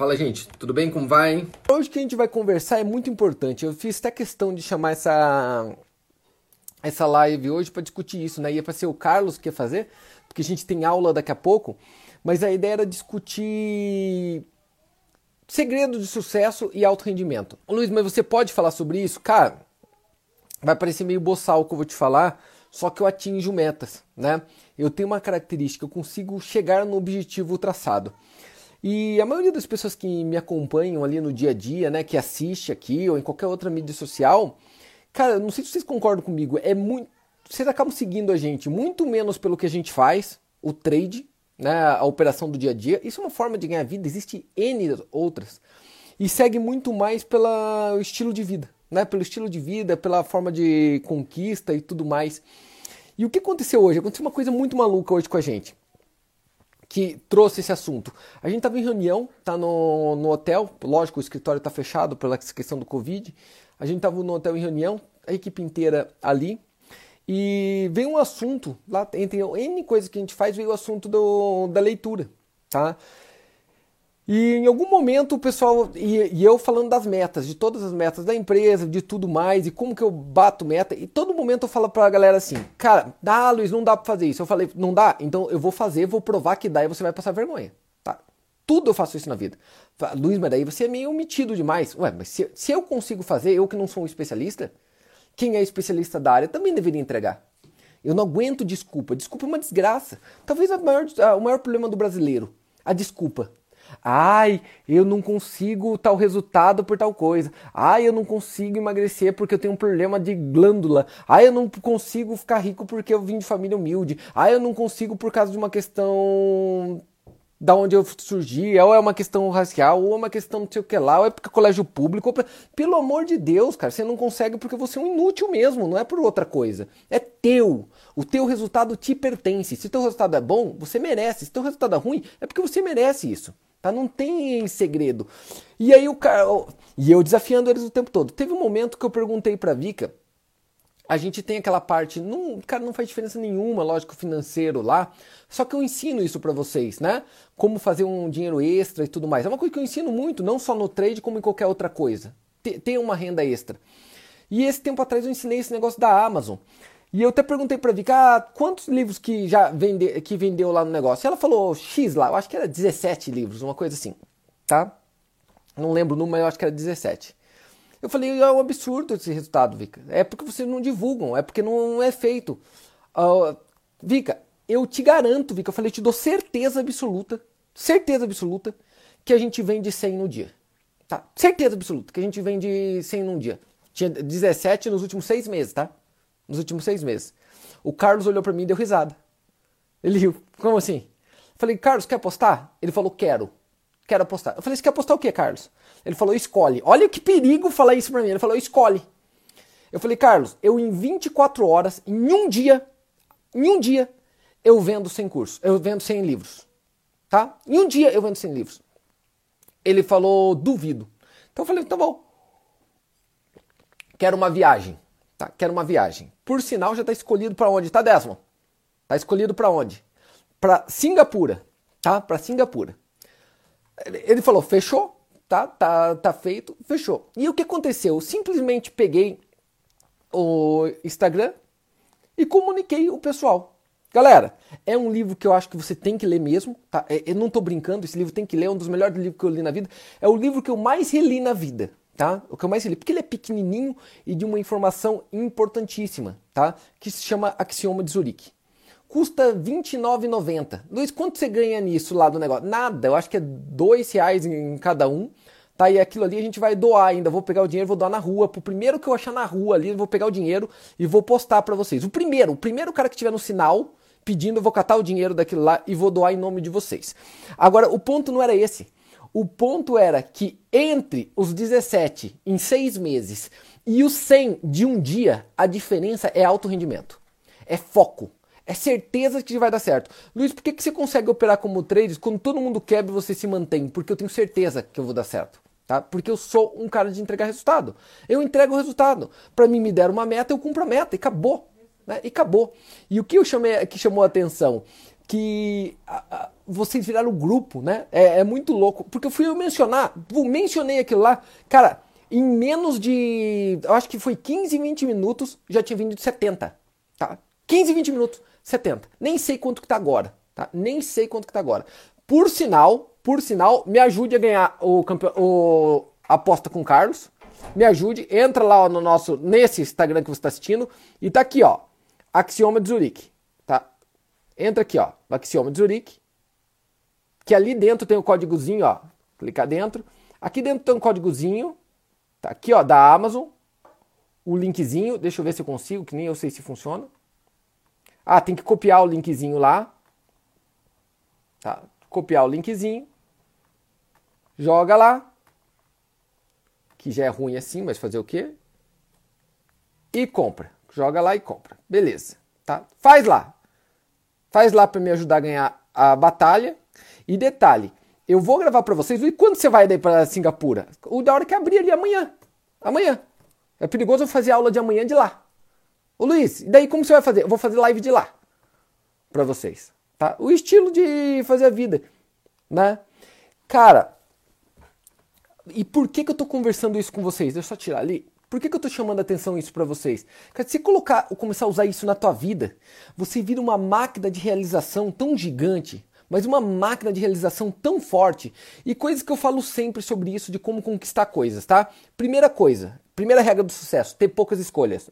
Fala, gente, tudo bem? Como vai? Hoje que a gente vai conversar é muito importante. Eu fiz até questão de chamar essa essa live hoje para discutir isso, né? Ia para ser o Carlos que ia fazer, porque a gente tem aula daqui a pouco, mas a ideia era discutir segredo de sucesso e alto rendimento. Luiz, mas você pode falar sobre isso? Cara, vai parecer meio boçal que eu vou te falar, só que eu atinjo metas, né? Eu tenho uma característica, eu consigo chegar no objetivo traçado. E a maioria das pessoas que me acompanham ali no dia a dia, né, que assiste aqui ou em qualquer outra mídia social, cara, não sei se vocês concordam comigo, é muito, vocês acabam seguindo a gente muito menos pelo que a gente faz, o trade, né, a operação do dia a dia. Isso é uma forma de ganhar vida, existe N outras. E segue muito mais pelo estilo de vida, né, pelo estilo de vida, pela forma de conquista e tudo mais. E o que aconteceu hoje? Aconteceu uma coisa muito maluca hoje com a gente que trouxe esse assunto. A gente estava em reunião, tá no, no hotel, lógico, o escritório está fechado pela questão do Covid. A gente estava no hotel em reunião, a equipe inteira ali, e veio um assunto, lá entre N coisas que a gente faz, veio o assunto do, da leitura, tá? E em algum momento o pessoal, e, e, eu falando das metas, de todas as metas da empresa, de tudo mais, e como que eu bato meta, e todo momento eu falo pra galera assim, cara, dá Luiz, não dá pra fazer isso. Eu falei, não dá? Então eu vou fazer, vou provar que dá e você vai passar vergonha, tá? Tudo eu faço isso na vida. Luiz, mas daí você é meio omitido demais. Ué, mas se, se eu consigo fazer, eu que não sou um especialista, quem é especialista da área também deveria entregar. Eu não aguento desculpa. Desculpa é uma desgraça. Talvez maior, o maior problema do brasileiro, a desculpa. Ai, eu não consigo tal resultado por tal coisa. Ai, eu não consigo emagrecer porque eu tenho um problema de glândula. Ai, eu não consigo ficar rico porque eu vim de família humilde. Ai, eu não consigo por causa de uma questão da onde eu surgi, ou é uma questão racial, ou é uma questão não sei o que lá, ou é porque é colégio público. Pelo amor de Deus, cara, você não consegue porque você é um inútil mesmo, não é por outra coisa. É teu. O teu resultado te pertence. Se teu resultado é bom, você merece. Se teu resultado é ruim, é porque você merece isso. Tá? Não tem segredo. E aí o cara. E eu desafiando eles o tempo todo. Teve um momento que eu perguntei pra Vika. A gente tem aquela parte, não, cara, não faz diferença nenhuma, lógico, financeiro lá. Só que eu ensino isso para vocês, né? Como fazer um dinheiro extra e tudo mais. É uma coisa que eu ensino muito, não só no trade, como em qualquer outra coisa. Ter uma renda extra. E esse tempo atrás eu ensinei esse negócio da Amazon. E eu até perguntei pra Vika, ah, quantos livros que já vende, que vendeu lá no negócio? E ela falou X lá, eu acho que era 17 livros, uma coisa assim, tá? Não lembro o número, mas eu acho que era 17. Eu falei, é um absurdo esse resultado, Vika. É porque vocês não divulgam, é porque não é feito. Uh, Vika, eu te garanto, Vika, eu falei, eu te dou certeza absoluta, certeza absoluta, que a gente vende 100 no dia. Tá? Certeza absoluta que a gente vende 100 num dia. Tinha 17 nos últimos seis meses, tá? nos últimos seis meses. O Carlos olhou para mim e deu risada. Ele riu. Como assim? falei, Carlos, quer apostar? Ele falou, quero. Quero apostar. Eu falei, você quer apostar o quê, Carlos? Ele falou, escolhe. Olha que perigo falar isso pra mim. Ele falou, escolhe. Eu falei, Carlos, eu em 24 horas, em um dia, em um dia, eu vendo 100 cursos. Eu vendo 100 livros. Tá? Em um dia eu vendo 100 livros. Ele falou, duvido. Então eu falei, tá bom. Quero uma viagem. Tá? Quero uma viagem. Por sinal, já está escolhido para onde, tá, Desmond? Está escolhido para onde? Para Singapura, tá? Para Singapura. Ele falou, fechou, tá? Tá, tá feito, fechou. E o que aconteceu? Eu simplesmente peguei o Instagram e comuniquei o pessoal. Galera, é um livro que eu acho que você tem que ler mesmo, tá? É, eu não estou brincando, esse livro tem que ler, é um dos melhores livros que eu li na vida. É o livro que eu mais reli na vida, tá? O que eu mais li, porque ele é pequenininho e de uma informação importantíssima, tá? Que se chama Axioma de Zurique. Custa R$ 29,90. Luiz, quanto você ganha nisso lá do negócio? Nada, eu acho que é R$ reais em cada um. Tá, e aquilo ali a gente vai doar ainda. Vou pegar o dinheiro, vou doar na rua. Pro primeiro que eu achar na rua ali, vou pegar o dinheiro e vou postar para vocês. O primeiro, o primeiro cara que tiver no sinal pedindo, eu vou catar o dinheiro daquilo lá e vou doar em nome de vocês. Agora, o ponto não era esse. O ponto era que entre os 17 em seis meses e os 100 de um dia, a diferença é alto rendimento. É foco. É certeza que vai dar certo. Luiz, por que, que você consegue operar como trader quando todo mundo quebra e você se mantém? Porque eu tenho certeza que eu vou dar certo. Tá? Porque eu sou um cara de entregar resultado. Eu entrego o resultado. Para mim, me deram uma meta, eu cumpro a meta e acabou. Né? E acabou. E o que eu chamei, que chamou a atenção? que a, a, vocês viraram grupo, né? É, é, muito louco. Porque eu fui mencionar, mencionei aquilo lá, cara, em menos de. Eu acho que foi 15, 20 minutos, já tinha vindo de 70. Tá? 15, 20 minutos, 70. Nem sei quanto que tá agora. Tá? Nem sei quanto que tá agora. Por sinal, por sinal, me ajude a ganhar o, campe... o aposta com o Carlos. Me ajude, entra lá no nosso, nesse Instagram que você está assistindo e tá aqui, ó, Axioma de Zurique, tá? Entra aqui, ó, Axioma de Zurique, que ali dentro tem o códigozinho, ó, clicar dentro. Aqui dentro tem um códigozinho, tá aqui, ó, da Amazon, o linkzinho, deixa eu ver se eu consigo, que nem eu sei se funciona. Ah, tem que copiar o linkzinho lá. Tá? Copiar o linkzinho. Joga lá. Que já é ruim assim, mas fazer o quê? E compra. Joga lá e compra. Beleza. Tá? Faz lá. Faz lá para me ajudar a ganhar a batalha. E detalhe, eu vou gravar para vocês. E quando você vai daí para Singapura? O da hora que abrir ali amanhã. Amanhã. É perigoso eu fazer aula de amanhã de lá. Ô Luiz, e daí como você vai fazer? Eu vou fazer live de lá para vocês, tá? O estilo de fazer a vida, né? Cara, e por que que eu tô conversando isso com vocês? Deixa eu só tirar ali. Por que, que eu tô chamando a atenção isso para vocês? Cara, se você colocar, começar a usar isso na tua vida, você vira uma máquina de realização tão gigante, mas uma máquina de realização tão forte. E coisas que eu falo sempre sobre isso, de como conquistar coisas, tá? Primeira coisa, primeira regra do sucesso, ter poucas escolhas.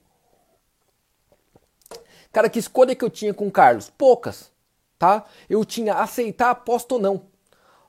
Cara, que escolha que eu tinha com o Carlos? Poucas, tá? Eu tinha aceitar aposta ou não.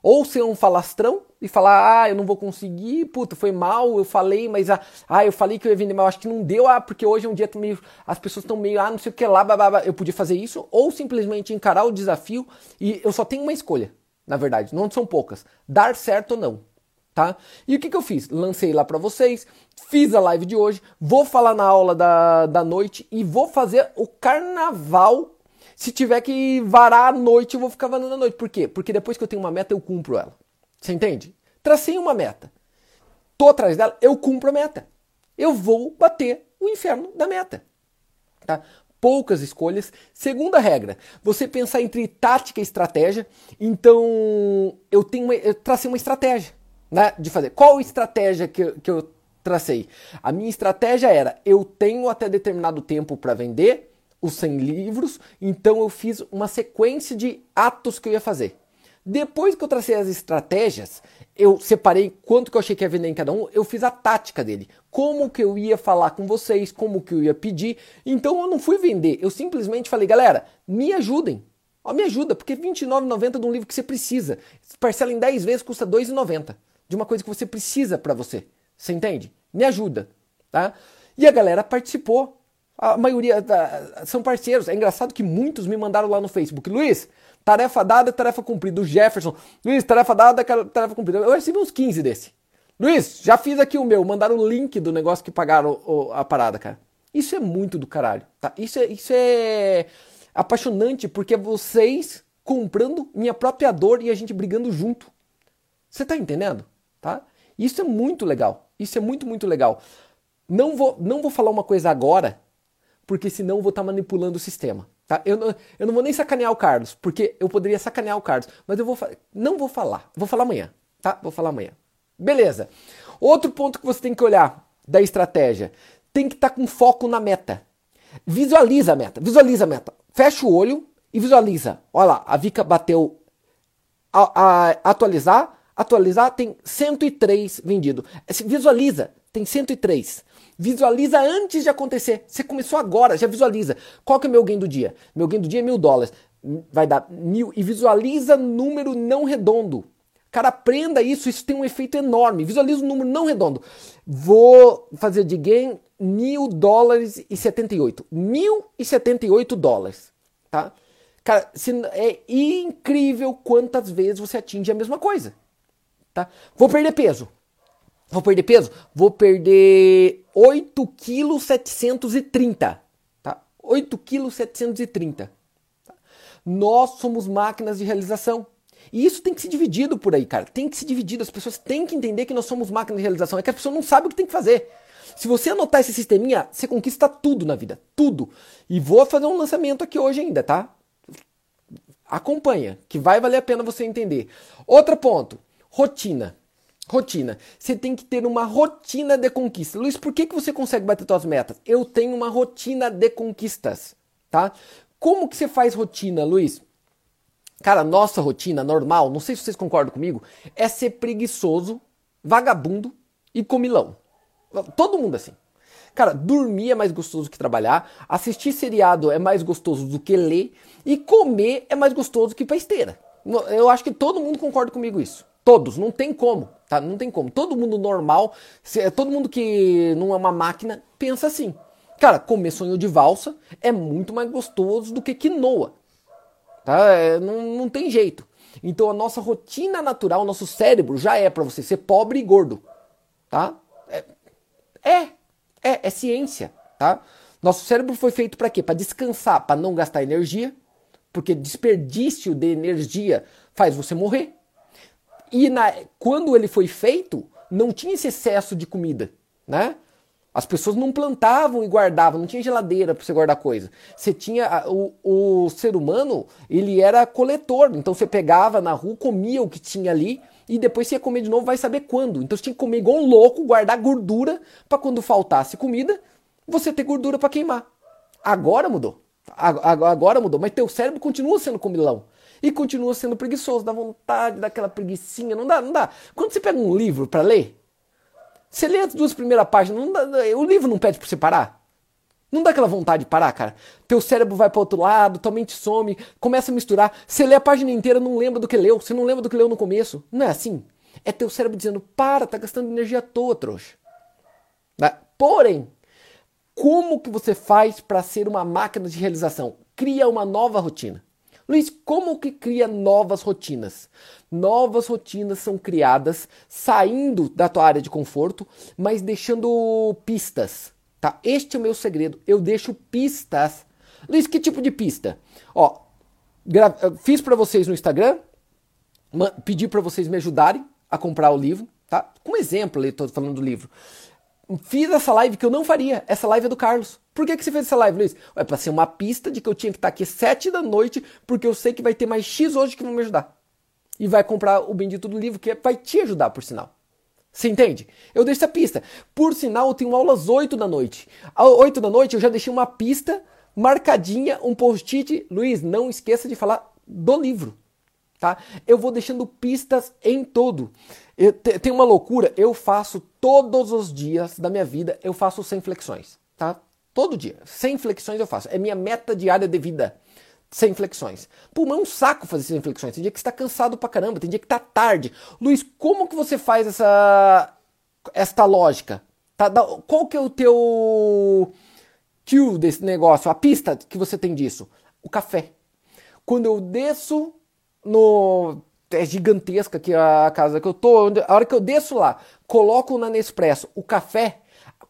Ou ser um falastrão e falar, ah, eu não vou conseguir, puta, foi mal, eu falei, mas ah, ah eu falei que eu ia vender, mas eu acho que não deu, ah, porque hoje é um dia meio, as pessoas estão meio, ah, não sei o que lá, blá. eu podia fazer isso, ou simplesmente encarar o desafio e eu só tenho uma escolha, na verdade, não são poucas, dar certo ou não tá? E o que, que eu fiz? Lancei lá para vocês, fiz a live de hoje, vou falar na aula da, da noite e vou fazer o carnaval. Se tiver que varar a noite, eu vou ficar varando a noite. Por quê? Porque depois que eu tenho uma meta, eu cumpro ela. Você entende? Tracei uma meta. Tô atrás dela, eu cumpro a meta. Eu vou bater o inferno da meta. Tá? poucas escolhas. Segunda regra, você pensar entre tática e estratégia. Então, eu tenho uma, eu tracei uma estratégia né, de fazer. Qual estratégia que, que eu tracei? A minha estratégia era: eu tenho até determinado tempo para vender os 100 livros, então eu fiz uma sequência de atos que eu ia fazer. Depois que eu tracei as estratégias, eu separei quanto que eu achei que ia vender em cada um, eu fiz a tática dele. Como que eu ia falar com vocês, como que eu ia pedir. Então eu não fui vender, eu simplesmente falei, galera, me ajudem. Ó, me ajuda, porque R$29,90 de um livro que você precisa. Parcela em 10 vezes custa R$2,90 de uma coisa que você precisa para você. Você entende? Me ajuda, tá? E a galera participou. A maioria da, são parceiros. É engraçado que muitos me mandaram lá no Facebook. Luiz, tarefa dada, tarefa cumprida. O Jefferson, Luiz, tarefa dada, tarefa cumprida. Eu recebi uns 15 desse. Luiz, já fiz aqui o meu. Mandaram o link do negócio que pagaram a parada, cara. Isso é muito do caralho, tá? Isso é, isso é apaixonante porque é vocês comprando minha própria dor e a gente brigando junto. Você tá entendendo? tá? Isso é muito legal. Isso é muito, muito legal. Não vou, não vou falar uma coisa agora, porque senão eu vou estar tá manipulando o sistema. Tá? Eu, não, eu não vou nem sacanear o Carlos, porque eu poderia sacanear o Carlos, mas eu vou não vou falar. Vou falar amanhã, tá? Vou falar amanhã. Beleza. Outro ponto que você tem que olhar da estratégia, tem que estar tá com foco na meta. Visualiza a meta, visualiza a meta. Fecha o olho e visualiza. Olha lá, a Vika bateu a, a, atualizar, atualizar, tem 103 vendido. Visualiza, tem 103. Visualiza antes de acontecer. Você começou agora, já visualiza. Qual que é meu gain do dia? Meu gain do dia é mil dólares. Vai dar mil. E visualiza número não redondo. Cara, aprenda isso, isso tem um efeito enorme. Visualiza o número não redondo. Vou fazer de gain mil dólares e setenta e oito. Mil e setenta e oito dólares, tá? Cara, é incrível quantas vezes você atinge a mesma coisa. Tá? Vou perder peso. Vou perder peso? Vou perder 8 kg 730. Tá? 8 kg 730. Nós somos máquinas de realização. E isso tem que ser dividido por aí, cara. Tem que ser dividido. As pessoas têm que entender que nós somos máquinas de realização. É que a pessoa não sabe o que tem que fazer. Se você anotar esse sisteminha, você conquista tudo na vida. Tudo. E vou fazer um lançamento aqui hoje ainda, tá? Acompanha, que vai valer a pena você entender. Outro ponto, rotina. Rotina. Você tem que ter uma rotina de conquista. Luiz, por que, que você consegue bater suas metas? Eu tenho uma rotina de conquistas, tá? Como que você faz rotina, Luiz? Cara, nossa rotina normal, não sei se vocês concordam comigo, é ser preguiçoso, vagabundo e comilão. Todo mundo assim. Cara, dormir é mais gostoso que trabalhar, assistir seriado é mais gostoso do que ler e comer é mais gostoso que ir pra esteira. Eu acho que todo mundo concorda comigo isso. Todos, não tem como, tá? Não tem como. Todo mundo normal, todo mundo que não é uma máquina, pensa assim. Cara, comer sonho de valsa é muito mais gostoso do que quinoa. Tá? É, não, não tem jeito. Então a nossa rotina natural, nosso cérebro já é para você ser pobre e gordo. Tá? É, é, é, é ciência. Tá? Nosso cérebro foi feito para quê? Para descansar, para não gastar energia, porque desperdício de energia faz você morrer. E na, quando ele foi feito, não tinha esse excesso de comida, né? As pessoas não plantavam e guardavam, não tinha geladeira para você guardar coisa. Você tinha o, o ser humano, ele era coletor, então você pegava na rua, comia o que tinha ali e depois você ia comer de novo, vai saber quando. Então você tinha que comer igual um louco, guardar gordura para quando faltasse comida, você ter gordura para queimar. Agora mudou. Agora mudou, mas teu cérebro continua sendo comilão. E continua sendo preguiçoso, dá vontade daquela preguiçinha, não dá, não dá. Quando você pega um livro para ler, você lê as duas primeiras páginas, dá, o livro não pede para você parar? Não dá aquela vontade de parar, cara? Teu cérebro vai para outro lado, tua mente some, começa a misturar. Você lê a página inteira, não lembra do que leu, você não lembra do que leu no começo. Não é assim? É teu cérebro dizendo, para, tá gastando energia à toa, trouxa. Né? Porém, como que você faz para ser uma máquina de realização? Cria uma nova rotina. Luiz, como que cria novas rotinas? Novas rotinas são criadas saindo da tua área de conforto, mas deixando pistas, tá? Este é o meu segredo. Eu deixo pistas. Luiz, que tipo de pista? Ó, fiz para vocês no Instagram, pedi para vocês me ajudarem a comprar o livro, tá? Como exemplo, eu tô falando do livro fiz essa live que eu não faria. Essa live é do Carlos. Por que, que você fez essa live, Luiz? É pra ser uma pista de que eu tinha que estar aqui sete da noite, porque eu sei que vai ter mais X hoje que vão me ajudar. E vai comprar o bendito do livro, que vai te ajudar, por sinal. Você entende? Eu deixo essa pista. Por sinal, eu tenho aulas 8 da noite. Às 8 da noite eu já deixei uma pista marcadinha, um post-it. Luiz, não esqueça de falar do livro. Tá? Eu vou deixando pistas em todo. Eu, tem uma loucura, eu faço todos os dias da minha vida, eu faço 100 flexões, tá? Todo dia, 100 flexões eu faço. É minha meta diária de vida. 100 flexões. Pô, é um saco fazer 100 flexões. Tem dia que você tá cansado pra caramba, tem dia que tá tarde. Luiz, como que você faz essa esta lógica? Tá, qual que é o teu cue desse negócio, a pista que você tem disso? O café. Quando eu desço no é gigantesca aqui a casa que eu tô. A hora que eu desço lá, coloco na Nespresso o café,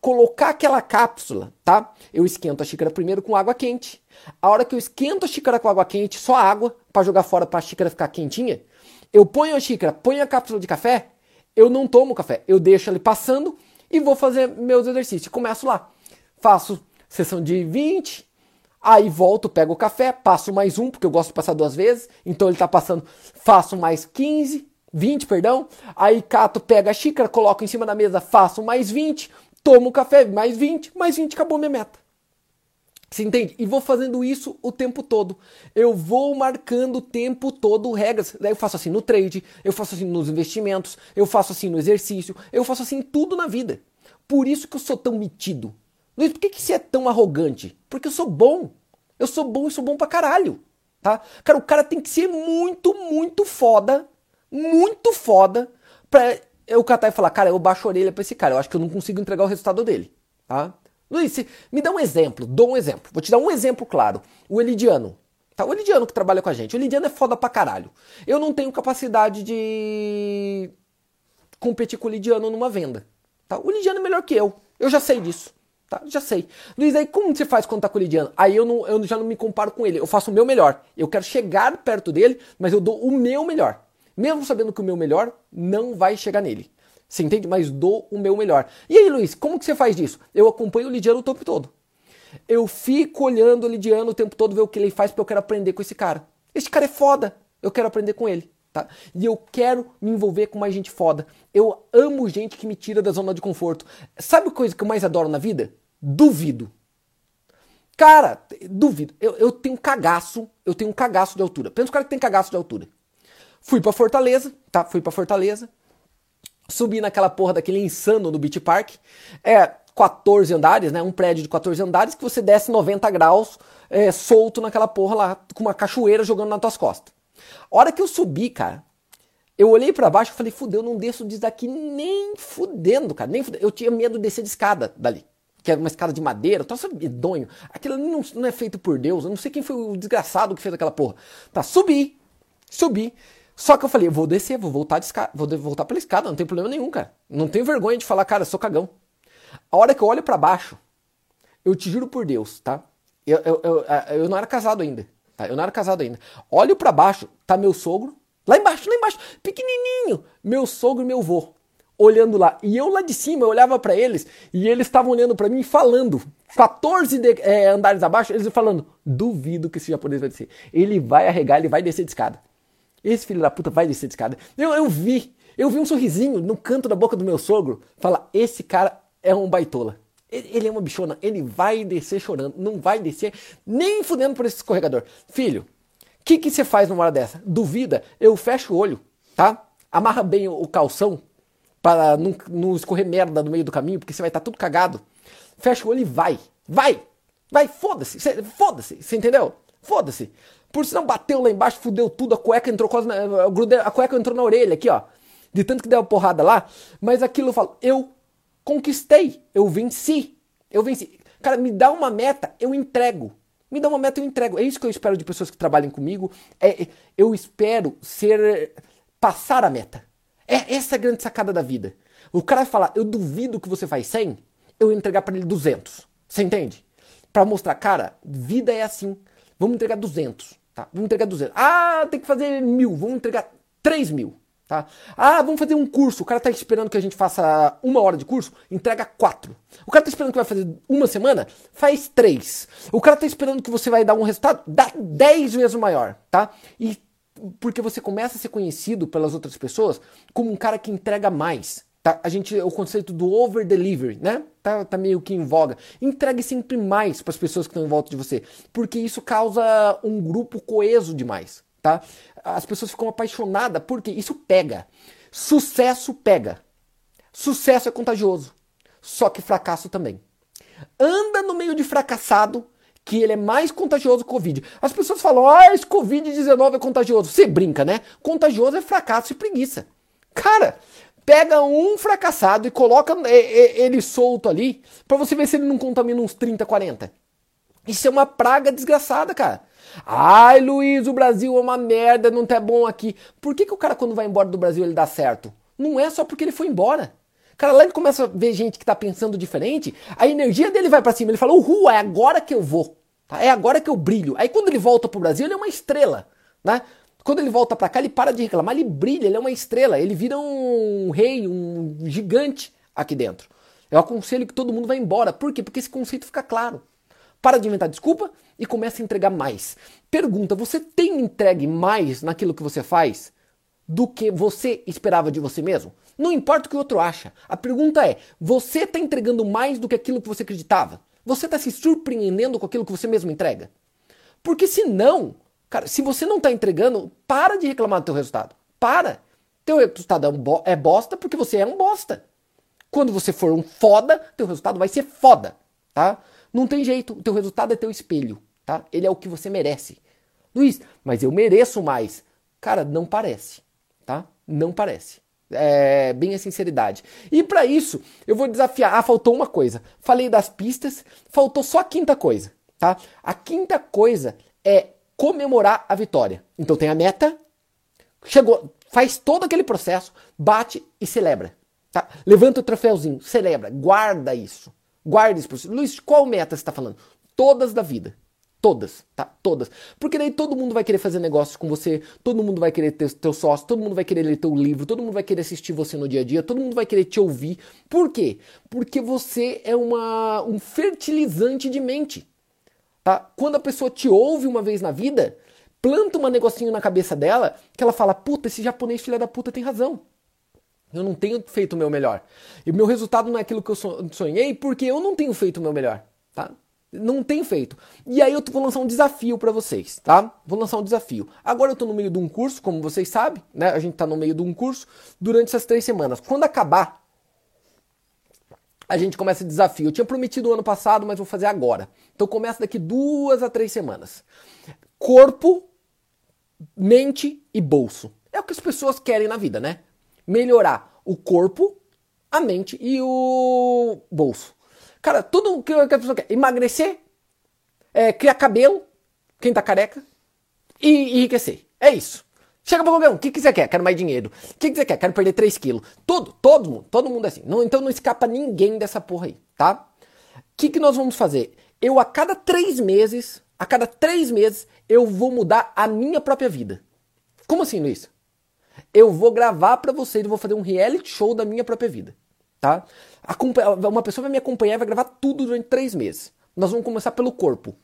colocar aquela cápsula, tá? Eu esquento a xícara primeiro com água quente. A hora que eu esquento a xícara com água quente, só água, para jogar fora para a xícara ficar quentinha, eu ponho a xícara, ponho a cápsula de café, eu não tomo café, eu deixo ele passando e vou fazer meus exercícios. Começo lá. Faço sessão de 20, Aí volto, pego o café, passo mais um, porque eu gosto de passar duas vezes. Então ele está passando, faço mais 15, 20, perdão. Aí cato, pega a xícara, coloco em cima da mesa, faço mais 20, tomo o café, mais 20, mais 20, acabou minha meta. Você entende? E vou fazendo isso o tempo todo. Eu vou marcando o tempo todo regras. Daí eu faço assim no trade, eu faço assim nos investimentos, eu faço assim no exercício, eu faço assim tudo na vida. Por isso que eu sou tão metido. Luiz, por que, que você é tão arrogante? Porque eu sou bom. Eu sou bom e sou bom pra caralho. Tá? Cara, o cara tem que ser muito, muito foda. Muito foda. Pra eu catar e falar, cara, eu baixo a orelha pra esse cara. Eu acho que eu não consigo entregar o resultado dele. Tá? Luiz, me dá um exemplo. Dou um exemplo. Vou te dar um exemplo claro. O Elidiano. Tá? O Elidiano que trabalha com a gente. O Elidiano é foda pra caralho. Eu não tenho capacidade de competir com o Elidiano numa venda. Tá? O Elidiano é melhor que eu. Eu já sei disso. Tá, já sei. Luiz, aí como você faz quando tá colidiano? Aí eu, não, eu já não me comparo com ele. Eu faço o meu melhor. Eu quero chegar perto dele, mas eu dou o meu melhor. Mesmo sabendo que o meu melhor não vai chegar nele. Você entende? Mas dou o meu melhor. E aí, Luiz, como que você faz isso? Eu acompanho o Lidiano o tempo todo. Eu fico olhando o Lidiano o tempo todo, ver o que ele faz, porque eu quero aprender com esse cara. Esse cara é foda, eu quero aprender com ele. Tá? E eu quero me envolver com mais gente foda. Eu amo gente que me tira da zona de conforto. Sabe a coisa que eu mais adoro na vida? Duvido. Cara, duvido. Eu, eu tenho cagaço, eu tenho um cagaço de altura. Pensa o cara que tem cagaço de altura. Fui para Fortaleza, tá? Fui para Fortaleza. Subi naquela porra daquele insano no Beach Park. É 14 andares, né? Um prédio de 14 andares que você desce 90 graus é, solto naquela porra lá, com uma cachoeira jogando nas tuas costas. A hora que eu subi, cara, eu olhei para baixo e falei, fudeu, não desço disso daqui nem fudendo, cara. Nem fudendo. Eu tinha medo de descer de escada dali. Que era uma escada de madeira, troço medonho. Aquilo não, não é feito por Deus. Eu não sei quem foi o desgraçado que fez aquela porra. Tá, subi. Subi. Só que eu falei, eu vou descer, vou voltar, de escada, vou voltar pela escada, não tem problema nenhum, cara. Não tenho vergonha de falar, cara, eu sou cagão. A hora que eu olho para baixo, eu te juro por Deus, tá? Eu, eu, eu, eu não era casado ainda. Tá? Eu não era casado ainda. Olho para baixo, tá meu sogro. Lá embaixo, lá embaixo, pequenininho. Meu sogro e meu vô. Olhando lá. E eu lá de cima, eu olhava para eles e eles estavam olhando para mim falando. 14 de, é, andares abaixo, eles falando: duvido que esse japonês vai descer. Ele vai arregar, ele vai descer de escada. Esse filho da puta vai descer de escada. Eu, eu vi, eu vi um sorrisinho no canto da boca do meu sogro. Fala: esse cara é um baitola. Ele é uma bichona, ele vai descer chorando, não vai descer nem fudendo por esse escorregador. Filho, o que, você faz numa hora dessa? Duvida? Eu fecho o olho, tá? Amarra bem o calção para não, não escorrer merda no meio do caminho, porque você vai estar tá tudo cagado. Fecha o olho e vai. Vai! Vai, foda-se! Foda-se! Você entendeu? Foda-se! Por não bateu lá embaixo, fudeu tudo, a cueca entrou quase na, a cueca entrou na orelha aqui, ó. De tanto que deu a porrada lá. Mas aquilo eu falo, eu conquistei, eu venci. Eu venci. Cara, me dá uma meta, eu entrego. Me dá uma meta, eu entrego. É isso que eu espero de pessoas que trabalhem comigo. É, eu espero ser passar a meta. É essa a grande sacada da vida. O cara falar, eu duvido que você faz 100, eu entregar para ele 200. Você entende? Para mostrar, cara, vida é assim. Vamos entregar 200, tá? Vamos entregar 200. Ah, tem que fazer mil. Vamos entregar 3 mil. Tá? Ah, vamos fazer um curso. O cara está esperando que a gente faça uma hora de curso, entrega quatro. O cara está esperando que vai fazer uma semana, faz três. O cara está esperando que você vai dar um resultado, dá dez vezes maior, tá? E porque você começa a ser conhecido pelas outras pessoas como um cara que entrega mais. Tá? A gente, o conceito do over delivery, né? Tá, tá meio que em voga. Entregue sempre mais para as pessoas que estão em volta de você, porque isso causa um grupo coeso demais tá? As pessoas ficam apaixonadas porque isso pega. Sucesso pega. Sucesso é contagioso. Só que fracasso também. Anda no meio de fracassado que ele é mais contagioso que o Covid. As pessoas falam, ah, esse Covid-19 é contagioso. Você brinca, né? Contagioso é fracasso e preguiça. Cara, pega um fracassado e coloca ele solto ali para você ver se ele não contamina uns 30, 40. Isso é uma praga desgraçada, cara. Ai, Luiz, o Brasil é uma merda, não tá bom aqui. Por que, que o cara, quando vai embora do Brasil, ele dá certo? Não é só porque ele foi embora. Cara, lá ele começa a ver gente que tá pensando diferente, a energia dele vai para cima. Ele fala, uhul, é agora que eu vou. Tá? É agora que eu brilho. Aí quando ele volta pro Brasil, ele é uma estrela. Né? Quando ele volta para cá, ele para de reclamar, ele brilha, ele é uma estrela. Ele vira um rei, um gigante aqui dentro. Eu aconselho que todo mundo vá embora. Por quê? Porque esse conceito fica claro. Para de inventar desculpa e começa a entregar mais. Pergunta: você tem entregue mais naquilo que você faz do que você esperava de você mesmo? Não importa o que o outro acha. A pergunta é: você está entregando mais do que aquilo que você acreditava? Você está se surpreendendo com aquilo que você mesmo entrega? Porque se não, cara, se você não está entregando, para de reclamar do teu resultado. Para. Teu resultado é, é bosta porque você é um bosta. Quando você for um foda, teu resultado vai ser foda, tá? Não tem jeito, o teu resultado é teu espelho, tá? Ele é o que você merece. Luiz, mas eu mereço mais. Cara, não parece, tá? Não parece. É bem a sinceridade. E para isso, eu vou desafiar. Ah, faltou uma coisa. Falei das pistas, faltou só a quinta coisa, tá? A quinta coisa é comemorar a vitória. Então tem a meta, chegou, faz todo aquele processo, bate e celebra. Tá? Levanta o troféuzinho, celebra, guarda isso. Guarde isso por si. Luiz, qual meta você está falando? Todas da vida. Todas, tá? Todas. Porque daí todo mundo vai querer fazer negócios com você, todo mundo vai querer ter teu sócio, todo mundo vai querer ler teu livro, todo mundo vai querer assistir você no dia a dia, todo mundo vai querer te ouvir. Por quê? Porque você é uma, um fertilizante de mente. Tá? Quando a pessoa te ouve uma vez na vida, planta um negocinho na cabeça dela que ela fala: puta, esse japonês filha da puta tem razão. Eu não tenho feito o meu melhor. E o meu resultado não é aquilo que eu sonhei porque eu não tenho feito o meu melhor, tá? Não tenho feito. E aí eu vou lançar um desafio para vocês, tá? Vou lançar um desafio. Agora eu tô no meio de um curso, como vocês sabem, né? A gente tá no meio de um curso durante essas três semanas. Quando acabar, a gente começa o desafio. Eu tinha prometido ano passado, mas vou fazer agora. Então começa daqui duas a três semanas. Corpo, mente e bolso. É o que as pessoas querem na vida, né? Melhorar o corpo, a mente e o bolso. Cara, tudo que a pessoa quer. Emagrecer, é, criar cabelo, quem tá careca, e enriquecer. É isso. Chega pra qualquer um. O que, que você quer? Quero mais dinheiro. O que, que você quer? Quero perder 3 quilos. Tudo, todo mundo. Todo mundo é assim. Não, então não escapa ninguém dessa porra aí, tá? O que, que nós vamos fazer? Eu, a cada três meses, a cada três meses, eu vou mudar a minha própria vida. Como assim, Luiz? Eu vou gravar para vocês, eu vou fazer um reality show da minha própria vida, tá? Uma pessoa vai me acompanhar e vai gravar tudo durante três meses. Nós vamos começar pelo corpo,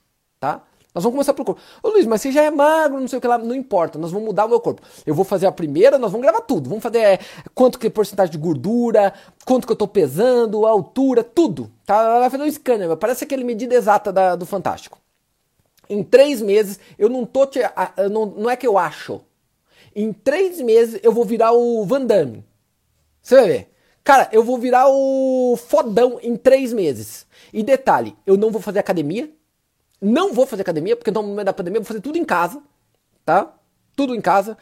tá? Nós vamos começar pelo corpo. Ô Luiz, mas você já é magro, não sei o que lá, não importa, nós vamos mudar o meu corpo. Eu vou fazer a primeira, nós vamos gravar tudo. Vamos fazer é, quanto que é porcentagem de gordura, quanto que eu tô pesando, a altura, tudo. Tá? Vai fazer um scanner, parece aquele medida exata da, do Fantástico. Em três meses, eu não tô te. Não, não é que eu acho. Em três meses eu vou virar o Van Damme. Você vai ver. Cara, eu vou virar o fodão em três meses. E detalhe, eu não vou fazer academia. Não vou fazer academia, porque no meio da pandemia eu vou fazer tudo em casa, tá? Tudo em casa.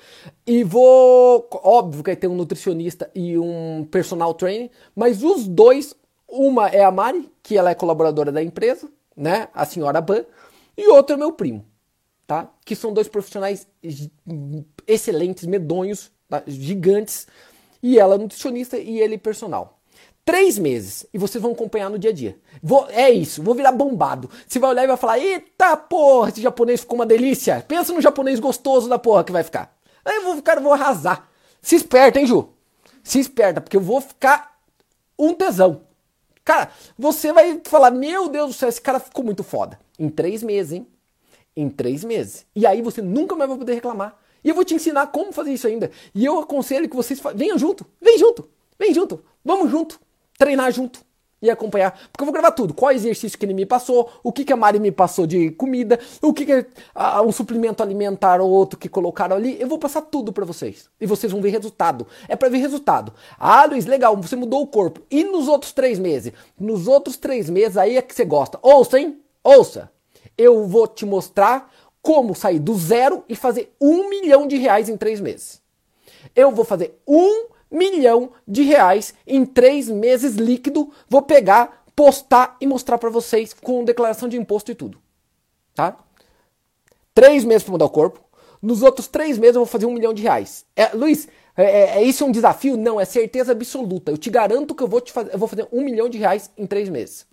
E vou. Óbvio que ter um nutricionista e um personal trainer, mas os dois, uma é a Mari, que ela é colaboradora da empresa, né? A senhora Ban, e outro é meu primo, tá? Que são dois profissionais excelentes, medonhos, tá? gigantes. E ela é nutricionista e ele personal. Três meses e vocês vão acompanhar no dia a dia. Vou, é isso, vou virar bombado. Você vai olhar e vai falar: Eita porra, esse japonês ficou uma delícia. Pensa no japonês gostoso da porra que vai ficar. Aí eu vou ficar, vou arrasar. Se esperta, hein, Ju? Se esperta, porque eu vou ficar um tesão. Cara, você vai falar: Meu Deus do céu, esse cara ficou muito foda. Em três meses, hein? Em três meses. E aí você nunca mais vai poder reclamar. E eu vou te ensinar como fazer isso ainda. E eu aconselho que vocês venham junto. Vem junto. Vem junto. Vamos junto treinar junto e acompanhar. Porque eu vou gravar tudo. Qual exercício que ele me passou, o que, que a Mari me passou de comida, o que, que um suplemento alimentar ou outro que colocaram ali. Eu vou passar tudo para vocês. E vocês vão ver resultado. É para ver resultado. Ah, Luiz, legal, você mudou o corpo. E nos outros três meses? Nos outros três meses aí é que você gosta. Ouça, hein? Ouça. Eu vou te mostrar como sair do zero e fazer um milhão de reais em três meses. Eu vou fazer um milhão de reais em três meses líquido. Vou pegar, postar e mostrar para vocês com declaração de imposto e tudo. Tá? Três meses para mudar o corpo. Nos outros três meses eu vou fazer um milhão de reais. É, Luiz, é, é, é isso um desafio? Não, é certeza absoluta. Eu te garanto que eu vou, te fazer, eu vou fazer um milhão de reais em três meses.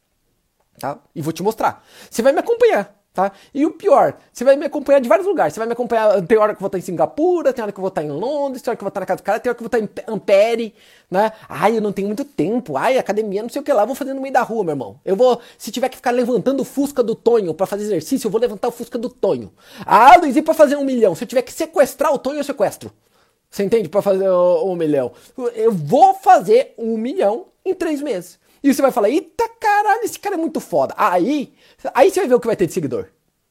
Tá? E vou te mostrar. Você vai me acompanhar. Tá? E o pior, você vai me acompanhar de vários lugares. Você vai me acompanhar. Tem hora que eu vou estar em Singapura, tem hora que eu vou estar em Londres, tem hora que eu vou estar na casa do cara, tem hora que eu vou estar em Ampere, né? Ai, eu não tenho muito tempo. Ai, academia, não sei o que lá. Eu vou fazer no meio da rua, meu irmão. Eu vou, se tiver que ficar levantando o Fusca do Tonho para fazer exercício, eu vou levantar o Fusca do Tonho. Ah, Luiz, e pra fazer um milhão? Se eu tiver que sequestrar o Tonho, eu sequestro. Você entende? Para fazer um milhão. Eu vou fazer um milhão em três meses. E você vai falar, eita caralho, esse cara é muito foda. Aí, aí você vai ver o que vai ter de seguidor.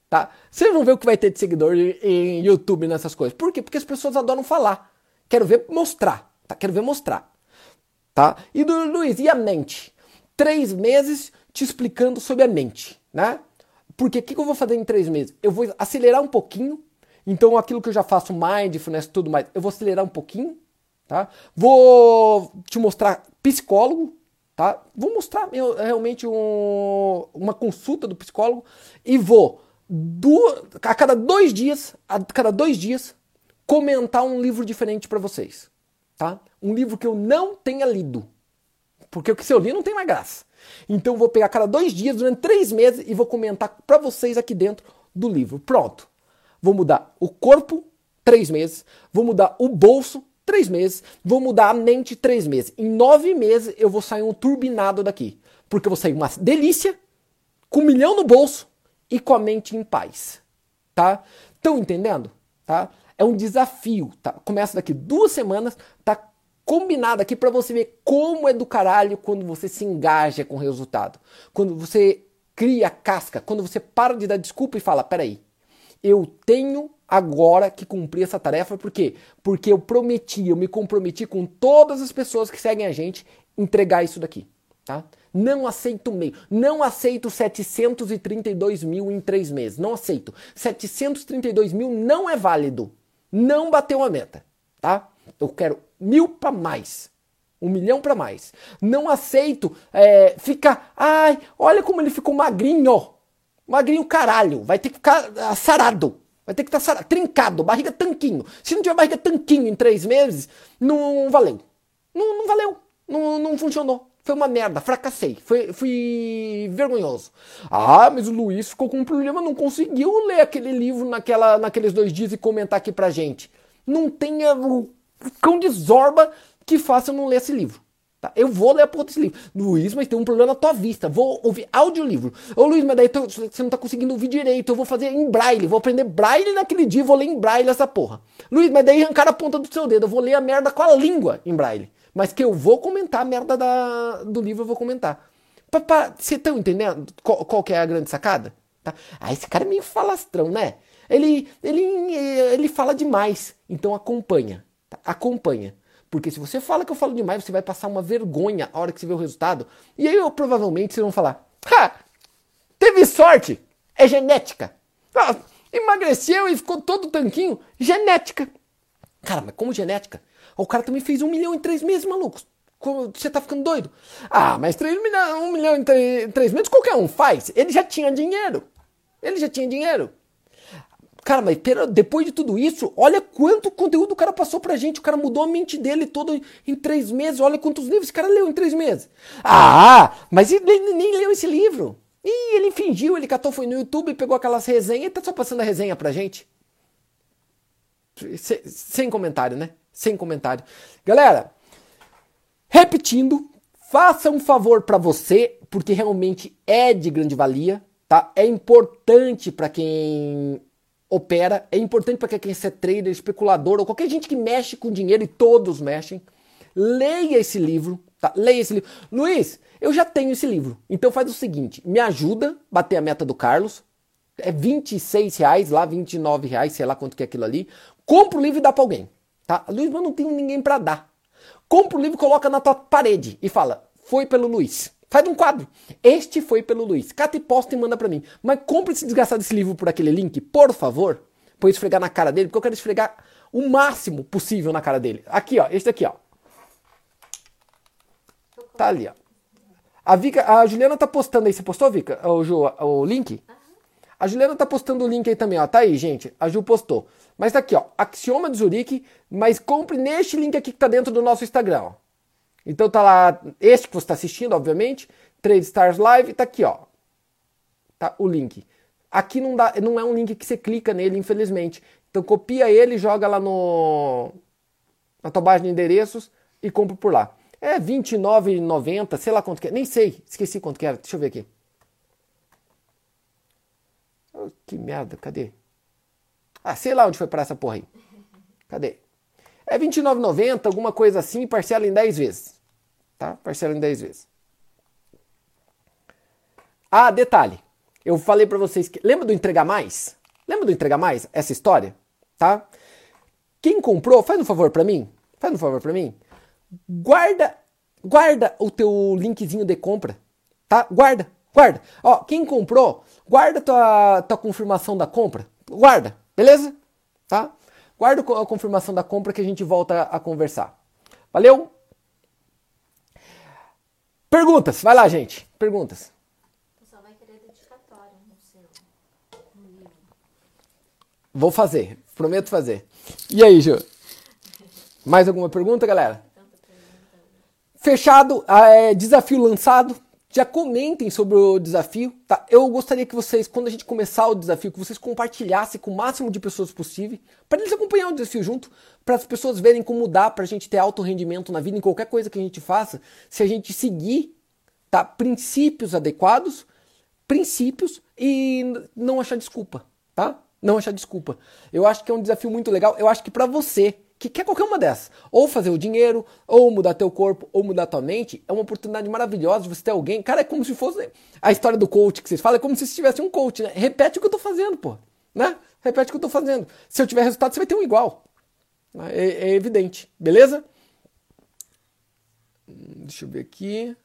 Tá? Vocês vão ver o que vai ter de seguidor em YouTube nessas coisas. Por quê? Porque as pessoas adoram falar. Quero ver mostrar. Tá? Quero ver mostrar. Tá? E do Luiz, e a mente? Três meses te explicando sobre a mente. Né? Porque o que, que eu vou fazer em três meses? Eu vou acelerar um pouquinho. Então, aquilo que eu já faço, mindfulness, tudo mais, eu vou acelerar um pouquinho. Tá? Vou te mostrar psicólogo, tá? Vou mostrar realmente um, uma consulta do psicólogo e vou do, a cada dois dias, a cada dois dias, comentar um livro diferente para vocês, tá? Um livro que eu não tenha lido, porque o que eu li não tem mais graça. Então vou pegar a cada dois dias durante três meses e vou comentar para vocês aqui dentro do livro. Pronto. Vou mudar o corpo três meses, vou mudar o bolso três meses, vou mudar a mente três meses. Em nove meses eu vou sair um turbinado daqui, porque eu vou sair uma delícia com um milhão no bolso e com a mente em paz. Tá? Estão entendendo? tá? É um desafio, tá? Começa daqui duas semanas, tá combinado aqui para você ver como é do caralho quando você se engaja com o resultado. Quando você cria casca, quando você para de dar desculpa e fala, peraí, eu tenho agora que cumprir essa tarefa, por quê? Porque eu prometi, eu me comprometi com todas as pessoas que seguem a gente entregar isso daqui, tá? Não aceito meio. Não aceito 732 mil em três meses. Não aceito. 732 mil não é válido. Não bateu a meta, tá? Eu quero mil para mais. Um milhão para mais. Não aceito é, ficar. Ai, olha como ele ficou magrinho. Magrinho caralho. Vai ter que ficar sarado. Vai ter que estar tá trincado, barriga tanquinho. Se não tiver barriga tanquinho em três meses, não valeu. Não, não valeu. Não, não funcionou. Foi uma merda, fracassei, foi, fui vergonhoso. Ah, mas o Luiz ficou com um problema, não conseguiu ler aquele livro naquela, naqueles dois dias e comentar aqui pra gente. Não tenha o cão de zorba que faça eu não ler esse livro. Tá? Eu vou ler a porra desse livro. Luiz, mas tem um problema na tua vista. Vou ouvir audiolivro. Ô Luiz, mas daí tu, você não tá conseguindo ouvir direito. Eu vou fazer em braille. Vou aprender braille naquele dia. Vou ler em braille essa porra. Luiz, mas daí arrancar a ponta do seu dedo. Eu vou ler a merda com a língua em braille. Mas que eu vou comentar a merda da, do livro, eu vou comentar. Vocês estão entendendo qual, qual, que é a grande sacada? Tá? Ah, esse cara é meio falastrão, né? Ele, ele, ele fala demais. Então acompanha. Tá? Acompanha. Porque se você fala que eu falo demais, você vai passar uma vergonha a hora que você vê o resultado. E aí eu provavelmente vocês vão falar: Ha! Teve sorte! É genética! Ah, emagreceu e ficou todo tanquinho. Genética! Cara, mas como genética? O cara também fez um milhão em três meses, maluco. Você tá ficando doido? Ah, mas três milhão, um milhão em três meses qualquer um faz. Ele já tinha dinheiro. Ele já tinha dinheiro. Cara, mas pera, depois de tudo isso, olha quanto conteúdo o cara passou pra gente. O cara mudou a mente dele todo em três meses. Olha quantos livros esse cara leu em três meses. Ah, mas ele nem, leu esse livro. E ele fingiu, ele catou, foi no YouTube, pegou aquelas resenhas e tá só passando a resenha pra gente. Sem, sem comentário, né? Sem comentário. Galera, repetindo, faça um favor para você, porque realmente é de grande valia, tá? É importante para quem opera, é importante para quem é trader, especulador ou qualquer gente que mexe com dinheiro e todos mexem. Leia esse livro, tá? Leia esse livro. Luiz, eu já tenho esse livro. Então faz o seguinte, me ajuda a bater a meta do Carlos. É 26 reais lá, 29 reais, sei lá quanto que é aquilo ali. Compra o livro e dá para alguém. Tá? Luiz, mas não tenho ninguém para dar. Compra o livro, coloca na tua parede e fala: Foi pelo Luiz. Faz um quadro. Este foi pelo Luiz. Cata e posta e manda para mim. Mas compre esse desgraçado desse livro por aquele link, por favor. Põe esfregar na cara dele, porque eu quero esfregar o máximo possível na cara dele. Aqui, ó. Este aqui, ó. Tá ali, ó. A, Vika, a Juliana tá postando aí. Você postou, Vika? O, Ju, o link? A Juliana tá postando o link aí também, ó. Tá aí, gente. A Ju postou. Mas tá aqui, ó, Axioma de Zurique, mas compre neste link aqui que tá dentro do nosso Instagram, ó. Então tá lá, este que você está assistindo, obviamente, Trade Stars Live, tá aqui, ó. Tá o link. Aqui não dá, não é um link que você clica nele, infelizmente. Então copia ele, joga lá no na tua base de endereços e compra por lá. É R$29,90, sei lá quanto que é. Nem sei, esqueci quanto que era. Deixa eu ver aqui. Oh, que merda, cadê? Ah, sei lá onde foi para essa porra aí. Cadê? É R$29,90, alguma coisa assim, parcela em 10 vezes. Tá? Parcela em 10 vezes. Ah, detalhe. Eu falei para vocês que. Lembra do entregar mais? Lembra do entregar mais? Essa história? Tá? Quem comprou, faz um favor para mim. Faz um favor para mim. Guarda, guarda o teu linkzinho de compra. Tá? Guarda, guarda. Ó, quem comprou, guarda tua, tua confirmação da compra. Guarda. Beleza? Tá? Guarda a confirmação da compra que a gente volta a conversar. Valeu? Perguntas, vai lá, gente. Perguntas. Vou fazer, prometo fazer. E aí, Ju? Mais alguma pergunta, galera? Fechado, é, desafio lançado já comentem sobre o desafio, tá? Eu gostaria que vocês, quando a gente começar o desafio, que vocês compartilhassem com o máximo de pessoas possível, para eles acompanhar o desafio junto, para as pessoas verem como dá para a gente ter alto rendimento na vida em qualquer coisa que a gente faça, se a gente seguir, tá? Princípios adequados, princípios e não achar desculpa, tá? Não achar desculpa. Eu acho que é um desafio muito legal. Eu acho que para você que quer qualquer uma dessas, ou fazer o dinheiro, ou mudar teu corpo, ou mudar tua mente, é uma oportunidade maravilhosa de você ter alguém. Cara, é como se fosse a história do coach que vocês falam, é como se tivesse um coach, né? Repete o que eu tô fazendo, pô. Né? Repete o que eu tô fazendo. Se eu tiver resultado, você vai ter um igual. É, é evidente, beleza? Deixa eu ver aqui.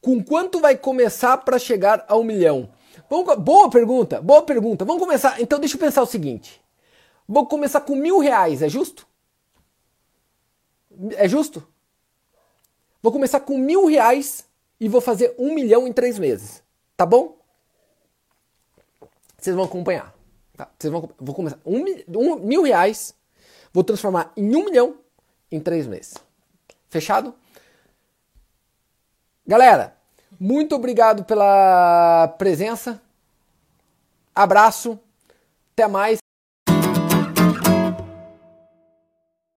Com quanto vai começar para chegar a um milhão? Vamos, boa pergunta, boa pergunta. Vamos começar. Então deixa eu pensar o seguinte. Vou começar com mil reais, é justo? É justo? Vou começar com mil reais e vou fazer um milhão em três meses. Tá bom? Vocês vão acompanhar. Tá? Vocês vão, vou começar um, um, mil reais, vou transformar em um milhão em três meses. Fechado? Galera, muito obrigado pela presença. Abraço. Até mais.